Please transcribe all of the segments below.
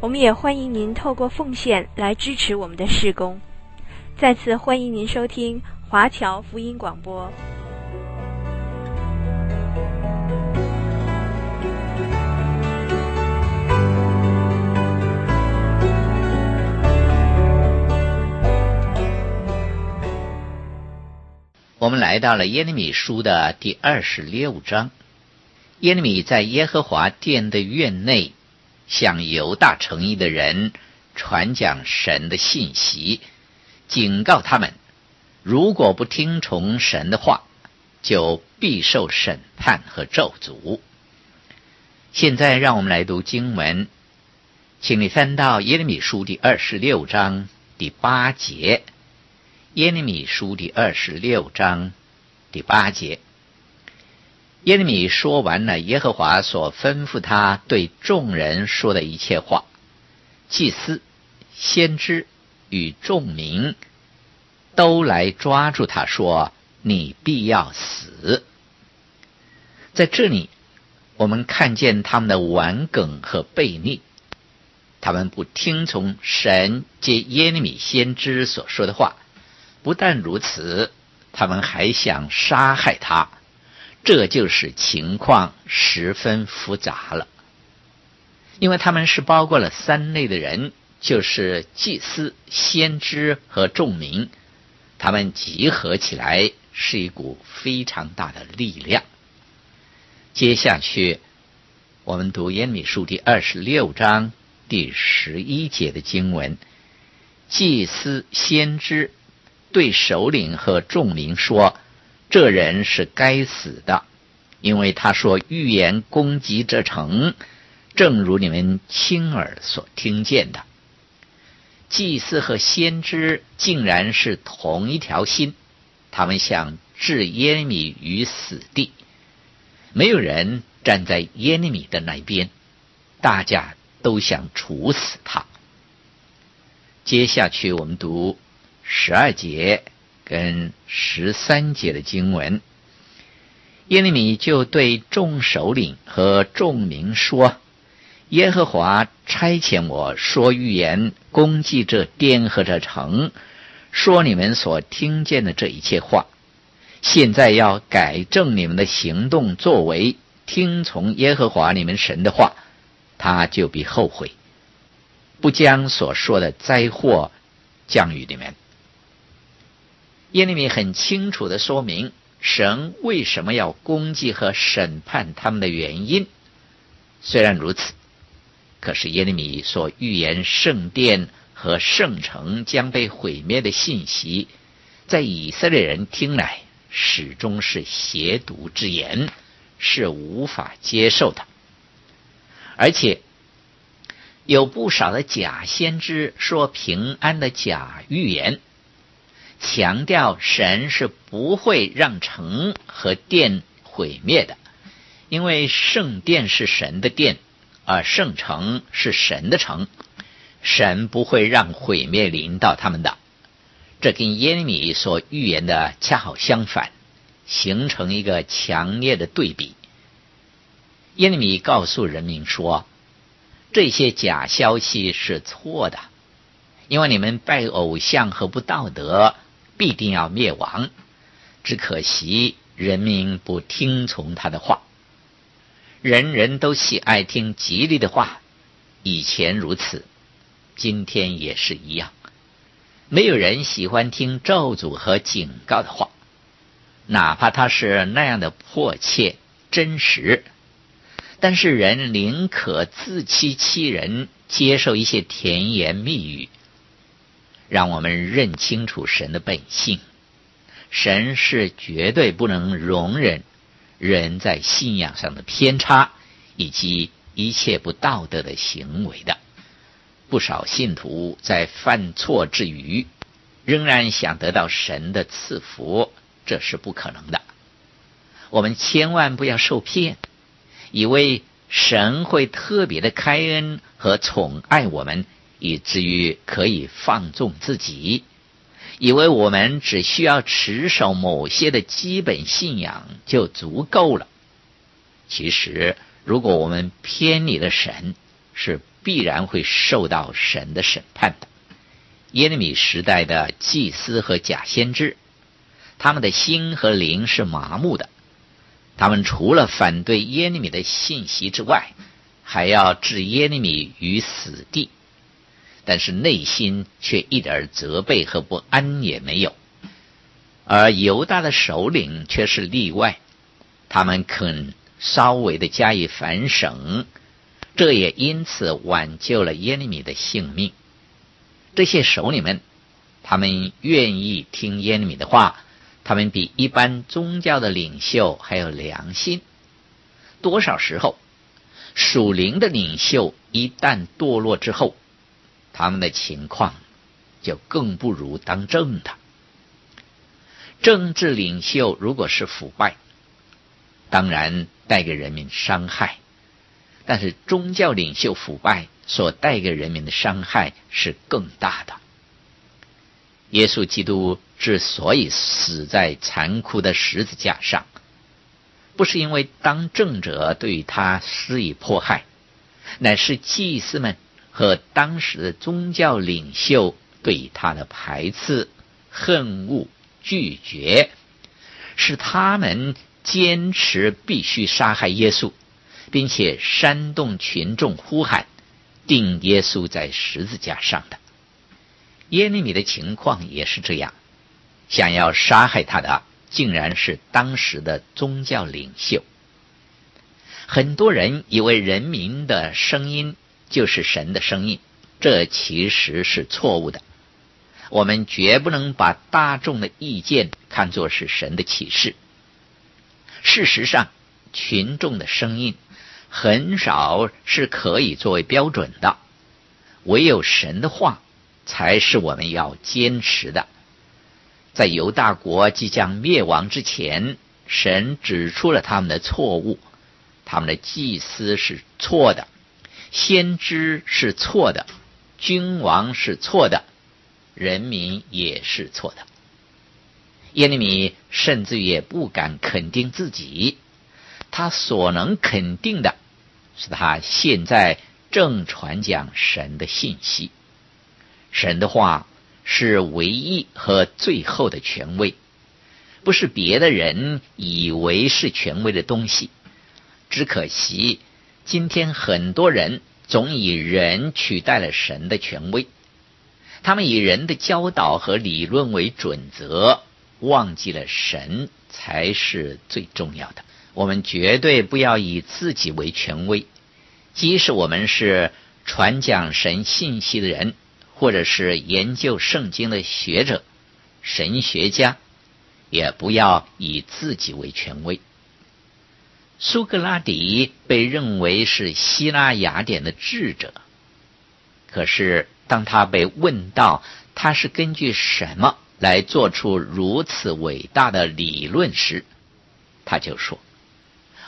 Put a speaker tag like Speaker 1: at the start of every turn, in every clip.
Speaker 1: 我们也欢迎您透过奉献来支持我们的事工。再次欢迎您收听华侨福音广播。
Speaker 2: 我们来到了耶利米书的第二十六章。耶利米在耶和华殿的院内。向犹大城邑的人传讲神的信息，警告他们：如果不听从神的话，就必受审判和咒诅。现在，让我们来读经文，请你翻到耶利米书第二十六章第八节。耶利米书第二十六章第八节。耶利米说完了耶和华所吩咐他对众人说的一切话，祭司、先知与众民都来抓住他说：“你必要死。”在这里，我们看见他们的顽梗和悖逆，他们不听从神借耶利米先知所说的话，不但如此，他们还想杀害他。这就是情况十分复杂了，因为他们是包括了三类的人，就是祭司、先知和众民，他们集合起来是一股非常大的力量。接下去，我们读耶米书第二十六章第十一节的经文：祭司、先知对首领和众民说。这人是该死的，因为他说预言攻击这城，正如你们亲耳所听见的。祭司和先知竟然是同一条心，他们想置耶利米于死地，没有人站在耶利米的那边，大家都想处死他。接下去我们读十二节。跟十三节的经文，耶利米就对众首领和众民说：“耶和华差遣我说预言，攻击这殿和这城，说你们所听见的这一切话。现在要改正你们的行动作为，听从耶和华你们神的话，他就必后悔，不将所说的灾祸降于你们。”耶利米很清楚地说明神为什么要攻击和审判他们的原因。虽然如此，可是耶利米所预言圣殿和圣城将被毁灭的信息，在以色列人听来始终是邪毒之言，是无法接受的。而且有不少的假先知说平安的假预言。强调神是不会让城和殿毁灭的，因为圣殿是神的殿，而圣城是神的城，神不会让毁灭临到他们的。这跟耶利米所预言的恰好相反，形成一个强烈的对比。耶利米告诉人民说，这些假消息是错的，因为你们拜偶像和不道德。必定要灭亡，只可惜人民不听从他的话。人人都喜爱听吉利的话，以前如此，今天也是一样。没有人喜欢听咒诅和警告的话，哪怕他是那样的迫切真实。但是人宁可自欺欺人，接受一些甜言蜜语。让我们认清楚神的本性，神是绝对不能容忍人在信仰上的偏差以及一切不道德的行为的。不少信徒在犯错之余，仍然想得到神的赐福，这是不可能的。我们千万不要受骗，以为神会特别的开恩和宠爱我们，以至于可以放纵自己，以为我们只需要持守某些的基本信仰就足够了。其实，如果我们偏离了神，是必然会受到神的审判的。耶利米时代的祭司和假先知，他们的心和灵是麻木的。他们除了反对耶利米的信息之外，还要置耶利米于死地，但是内心却一点责备和不安也没有。而犹大的首领却是例外，他们肯稍微的加以反省，这也因此挽救了耶利米的性命。这些首领们，他们愿意听耶利米的话。他们比一般宗教的领袖还有良心。多少时候，属灵的领袖一旦堕落之后，他们的情况就更不如当政的。政治领袖如果是腐败，当然带给人民伤害；但是宗教领袖腐败所带给人民的伤害是更大的。耶稣基督之所以死在残酷的十字架上，不是因为当政者对他施以迫害，乃是祭司们和当时的宗教领袖对他的排斥、恨恶、拒绝，使他们坚持必须杀害耶稣，并且煽动群众呼喊，定耶稣在十字架上的。耶利米的情况也是这样，想要杀害他的，竟然是当时的宗教领袖。很多人以为人民的声音就是神的声音，这其实是错误的。我们绝不能把大众的意见看作是神的启示。事实上，群众的声音很少是可以作为标准的，唯有神的话。才是我们要坚持的。在犹大国即将灭亡之前，神指出了他们的错误：他们的祭司是错的，先知是错的，君王是错的，人民也是错的。耶利米甚至也不敢肯定自己，他所能肯定的是他现在正传讲神的信息。神的话是唯一和最后的权威，不是别的人以为是权威的东西。只可惜，今天很多人总以人取代了神的权威，他们以人的教导和理论为准则，忘记了神才是最重要的。我们绝对不要以自己为权威，即使我们是传讲神信息的人。或者是研究圣经的学者、神学家，也不要以自己为权威。苏格拉底被认为是希腊雅典的智者，可是当他被问到他是根据什么来做出如此伟大的理论时，他就说：“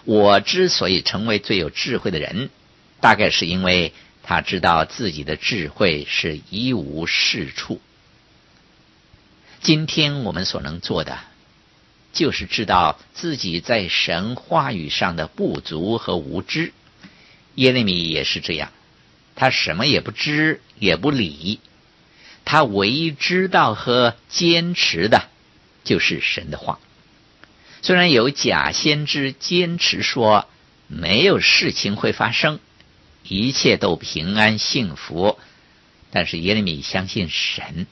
Speaker 2: 我之所以成为最有智慧的人，大概是因为。”他知道自己的智慧是一无是处。今天我们所能做的，就是知道自己在神话语上的不足和无知。耶利米也是这样，他什么也不知，也不理。他唯一知道和坚持的，就是神的话。虽然有假先知坚持说没有事情会发生。一切都平安幸福，但是耶利米相信神，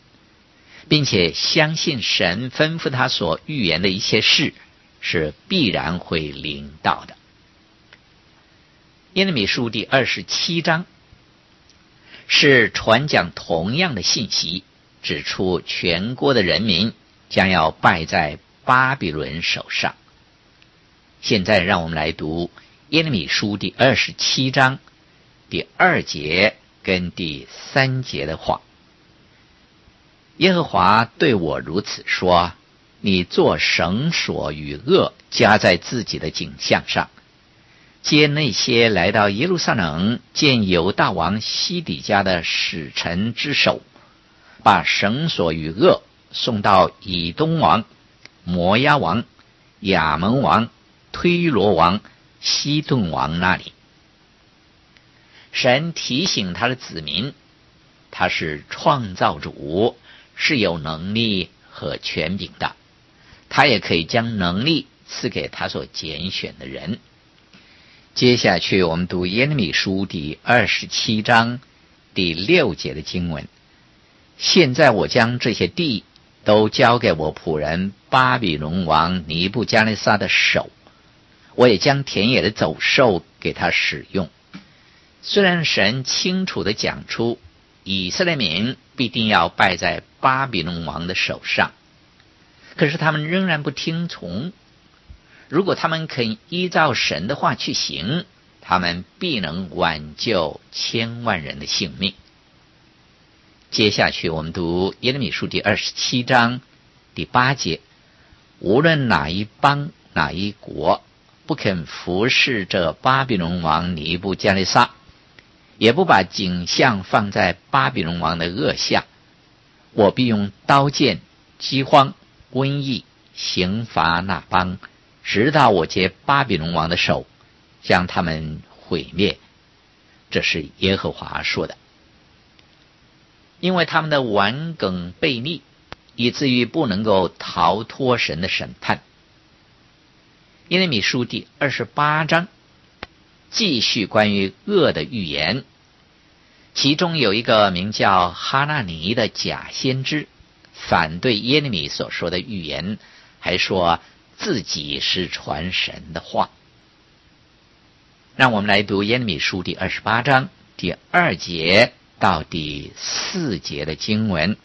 Speaker 2: 并且相信神吩咐他所预言的一切事是必然会临到的。耶利米书第二十七章是传讲同样的信息，指出全国的人民将要败在巴比伦手上。现在让我们来读耶利米书第二十七章。第二节跟第三节的话。耶和华对我如此说：“你做绳索与轭，加在自己的颈项上，接那些来到耶路撒冷见犹大王西底家的使臣之手，把绳索与轭送到以东王、摩押王、亚扪王、推罗王、西顿王那里。”神提醒他的子民，他是创造主。是有能力和权柄的，他也可以将能力赐给他所拣选的人。接下去，我们读耶利米书第二十七章第六节的经文。现在我将这些地都交给我仆人巴比伦王尼布加利撒的手，我也将田野的走兽给他使用。虽然神清楚地讲出。以色列民必定要败在巴比伦王的手上，可是他们仍然不听从。如果他们肯依照神的话去行，他们必能挽救千万人的性命。接下去，我们读耶利米书第二十七章第八节：无论哪一邦哪一国，不肯服侍这巴比伦王尼布加利撒。也不把景象放在巴比伦王的恶下，我必用刀剑、饥荒、瘟疫刑罚那邦，直到我借巴比伦王的手将他们毁灭。这是耶和华说的。因为他们的顽梗悖逆，以至于不能够逃脱神的审判。耶利米书第二十八章。继续关于恶的预言，其中有一个名叫哈纳尼的假先知，反对耶利米所说的预言，还说自己是传神的话。让我们来读耶利米书第二十八章第二节到第四节的经文：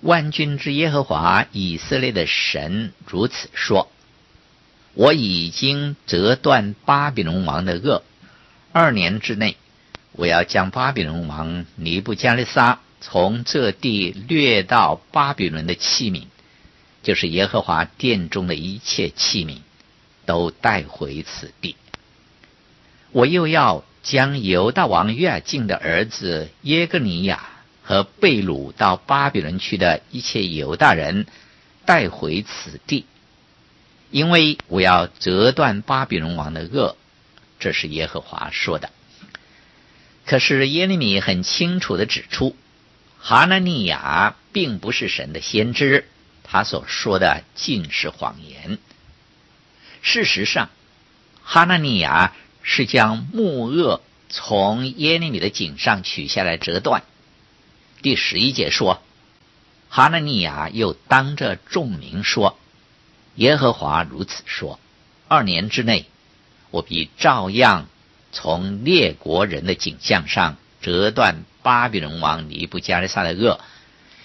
Speaker 2: 万军之耶和华以色列的神如此说。我已经折断巴比伦王的轭，二年之内，我要将巴比伦王尼布加利沙从这地掠到巴比伦的器皿，就是耶和华殿中的一切器皿，都带回此地。我又要将犹大王约雅敬的儿子耶格尼亚和被掳到巴比伦去的一切犹大人带回此地。因为我要折断巴比伦王的轭，这是耶和华说的。可是耶利米很清楚地指出，哈拿尼亚并不是神的先知，他所说的尽是谎言。事实上，哈拿尼亚是将木轭从耶利米的颈上取下来折断。第十一节说，哈拿尼亚又当着众民说。耶和华如此说：二年之内，我必照样从列国人的景象上折断巴比伦王尼布加利撒的轭。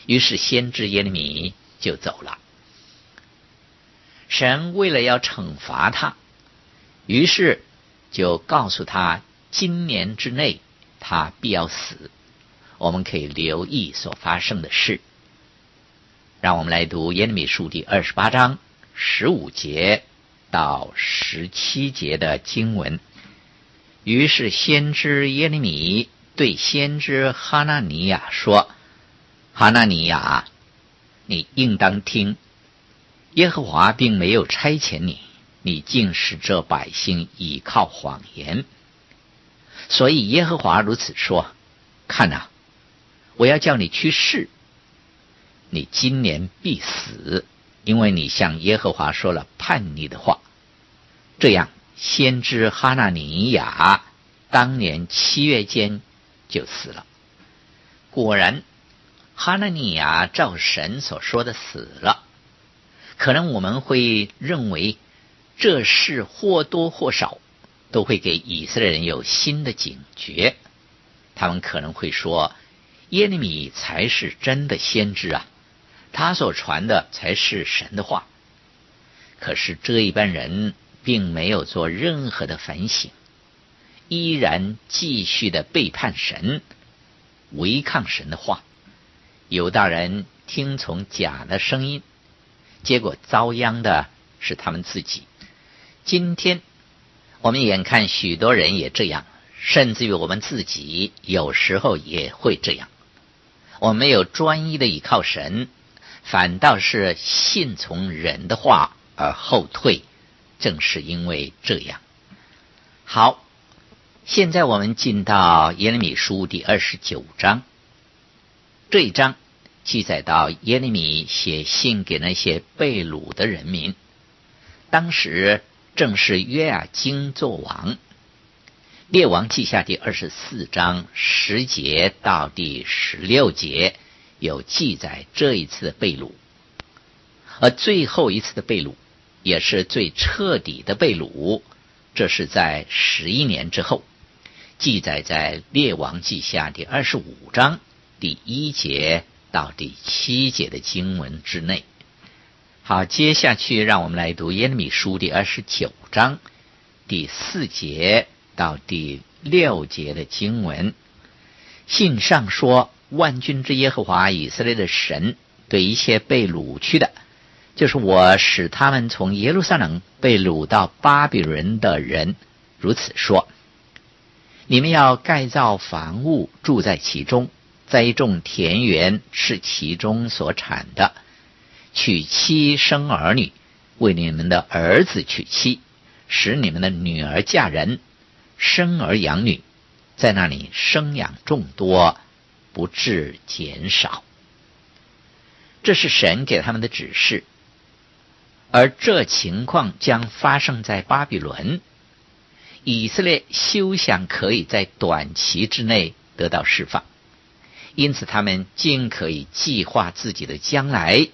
Speaker 2: 于是先知耶利米就走了。神为了要惩罚他，于是就告诉他，今年之内他必要死。我们可以留意所发生的事。让我们来读耶利米书第二十八章。十五节到十七节的经文，于是先知耶利米对先知哈纳尼亚说：“哈纳尼亚，你应当听，耶和华并没有差遣你，你竟使这百姓倚靠谎言。所以耶和华如此说：看哪，我要叫你去试，你今年必死。”因为你向耶和华说了叛逆的话，这样先知哈纳尼亚当年七月间就死了。果然，哈纳尼亚照神所说的死了。可能我们会认为这事或多或少都会给以色列人有新的警觉，他们可能会说耶利米才是真的先知啊。他所传的才是神的话，可是这一般人并没有做任何的反省，依然继续的背叛神，违抗神的话。犹大人听从假的声音，结果遭殃的是他们自己。今天我们眼看许多人也这样，甚至于我们自己有时候也会这样。我们没有专一的倚靠神，反倒是信从人的话而后退。正是因为这样。好，现在我们进到耶利米书第二十九章。这一章记载到耶利米写信给那些被掳的人民。当时正是约雅斤作王。列王记下第二十四章十节到第十六节有记载这一次的被掳，而最后一次的被掳也是最彻底的被掳。这是在十一年之后，记载在列王记下第二十五章第一节到第七节的经文之内。好，接下去让我们来读耶利米书第二十九章第四节到第六节的经文。信上说：“万军之耶和华以色列的神对一切被掳去的。”就是我使他们从耶路撒冷被掳到巴比伦的人，如此说：你们要盖造房屋，住在其中；栽种田园，是其中所产的；娶妻生儿女，为你们的儿子娶妻，使你们的女儿嫁人，生儿养女，在那里生养众多，不致减少。这是神给他们的指示。而这情况将发生在巴比伦，以色列休想可以在短期之内得到释放，因此他们尽可以计划自己的将来，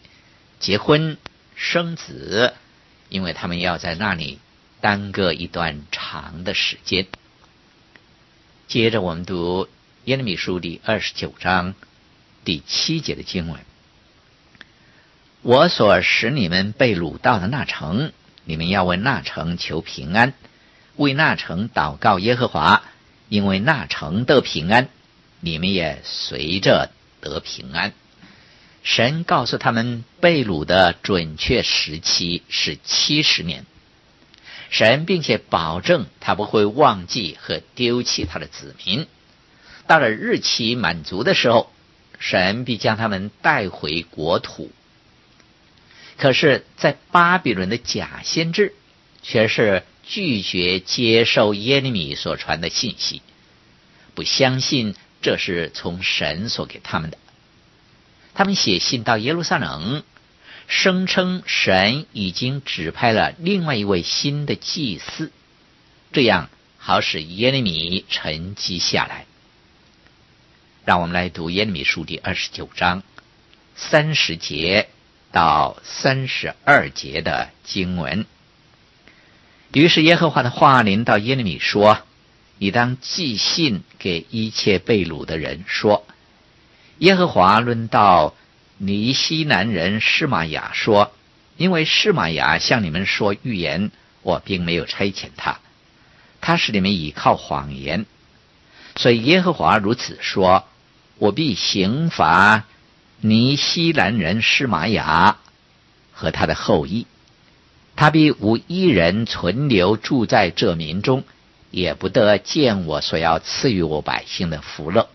Speaker 2: 结婚生子，因为他们要在那里耽搁一段长的时间。接着我们读耶利米书第二十九章第七节的经文。我所使你们被掳到的那城，你们要为那城求平安，为那城祷告耶和华，因为那城得平安，你们也随着得平安。神告诉他们被掳的准确时期是七十年，神并且保证他不会忘记和丢弃他的子民。到了日期满足的时候，神必将他们带回国土。可是，在巴比伦的假先知却是拒绝接受耶利米所传的信息，不相信这是从神所给他们的。他们写信到耶路撒冷，声称神已经指派了另外一位新的祭司，这样好使耶利米沉积下来。让我们来读耶利米书第二十九章三十节。到三十二节的经文。于是耶和华的话临到耶利米说：“你当寄信给一切被掳的人说，耶和华论到尼西南人示玛雅说，因为示玛雅向你们说预言，我并没有差遣他，他使你们倚靠谎言，所以耶和华如此说：我必刑罚。”尼西兰人施玛雅和他的后裔，他必无一人存留住在这民中，也不得见我所要赐予我百姓的福乐，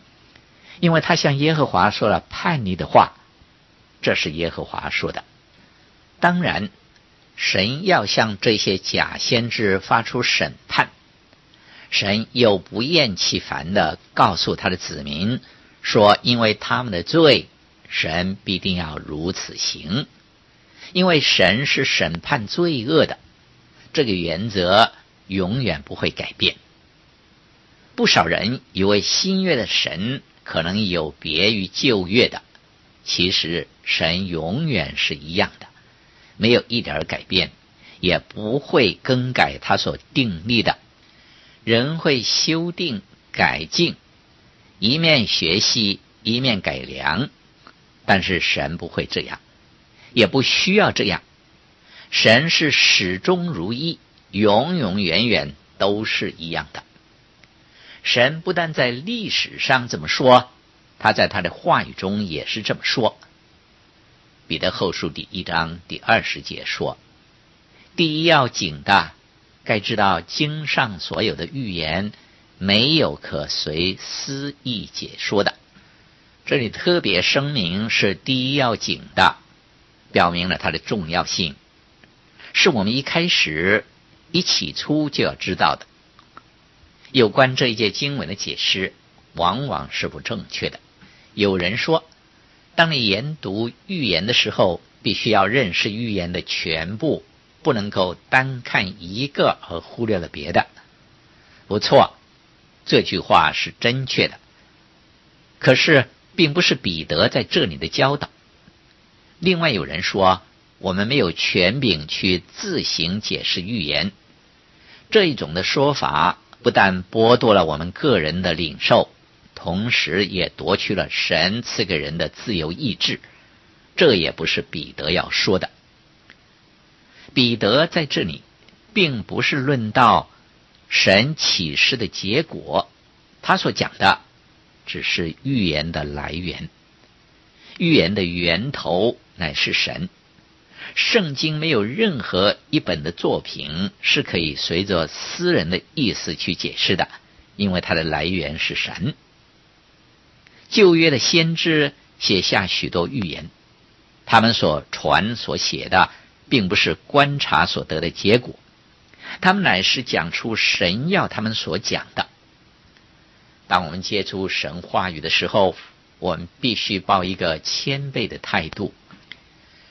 Speaker 2: 因为他向耶和华说了叛逆的话。这是耶和华说的。当然，神要向这些假先知发出审判，神又不厌其烦的告诉他的子民说，因为他们的罪。神必定要如此行，因为神是审判罪恶的，这个原则永远不会改变。不少人以为新约的神可能有别于旧约的，其实神永远是一样的，没有一点改变，也不会更改他所定立的。人会修订改进，一面学习，一面改良。但是神不会这样，也不需要这样。神是始终如一，永永远远都是一样的。神不但在历史上这么说，他在他的话语中也是这么说。彼得后书第一章第二十节说：“第一要紧的，该知道经上所有的预言，没有可随私意解说的。”这里特别声明是第一要紧的，表明了它的重要性，是我们一开始一起初就要知道的。有关这一节经文的解释，往往是不正确的。有人说，当你研读预言的时候，必须要认识预言的全部，不能够单看一个而忽略了别的。不错，这句话是正确的。可是，并不是彼得在这里的教导。另外有人说，我们没有权柄去自行解释预言，这一种的说法不但剥夺了我们个人的领受。同时也夺去了神赐给人的自由意志，这也不是彼得要说的。彼得在这里并不是论到神启示的结果，他所讲的只是预言的来源。预言的源头乃是神。圣经没有任何一本的作品是可以随着私人的意思去解释的，因为它的来源是神。旧约的先知写下许多预言，他们所传所写的，并不是观察所得的结果，他们乃是讲出神要他们所讲的。当我们接触神话语的时候，我们必须抱一个谦卑的态度。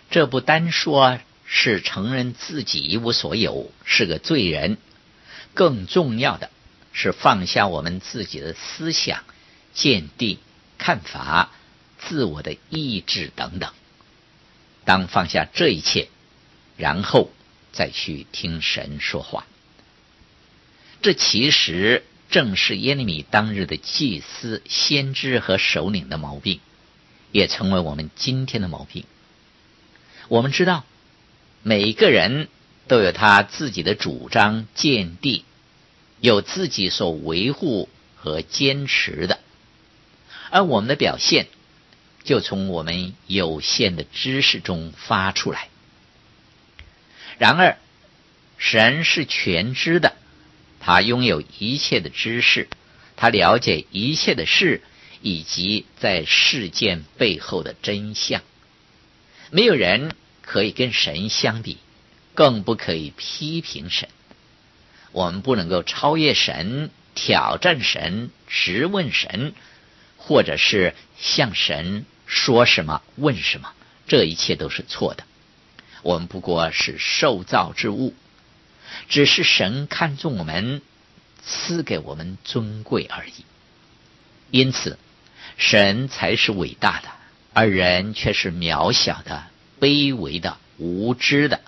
Speaker 2: 这不单说是承认自己一无所有，是个罪人，更重要的是放下我们自己的思想、见地。看法、自我的意志等等，当放下这一切，然后再去听神说话。这其实正是耶利米当日的祭司、先知和首领的毛病，也成为我们今天的毛病。我们知道，每个人都有他自己的主张、见地，有自己所维护和坚持的。而我们的表现，就从我们有限的知识中发出来。然而，神是全知的，他拥有一切的知识，他了解一切的事，以及在事件背后的真相。没有人可以跟神相比，更不可以批评神。我们不能够超越神，挑战神，质问神。或者是向神说什么、问什么，这一切都是错的。我们不过是受造之物，只是神看重我们，赐给我们尊贵而已。因此，神才是伟大的，而人却是渺小的、卑微的、无知的。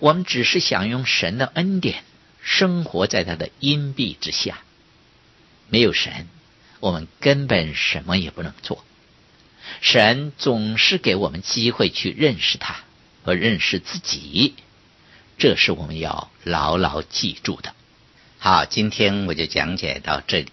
Speaker 2: 我们只是享用神的恩典，生活在他的荫庇之下，没有神。我们根本什么也不能做。神总是给我们机会去认识他和认识自己，这是我们要牢牢记住的。好，今天我就讲解到这里。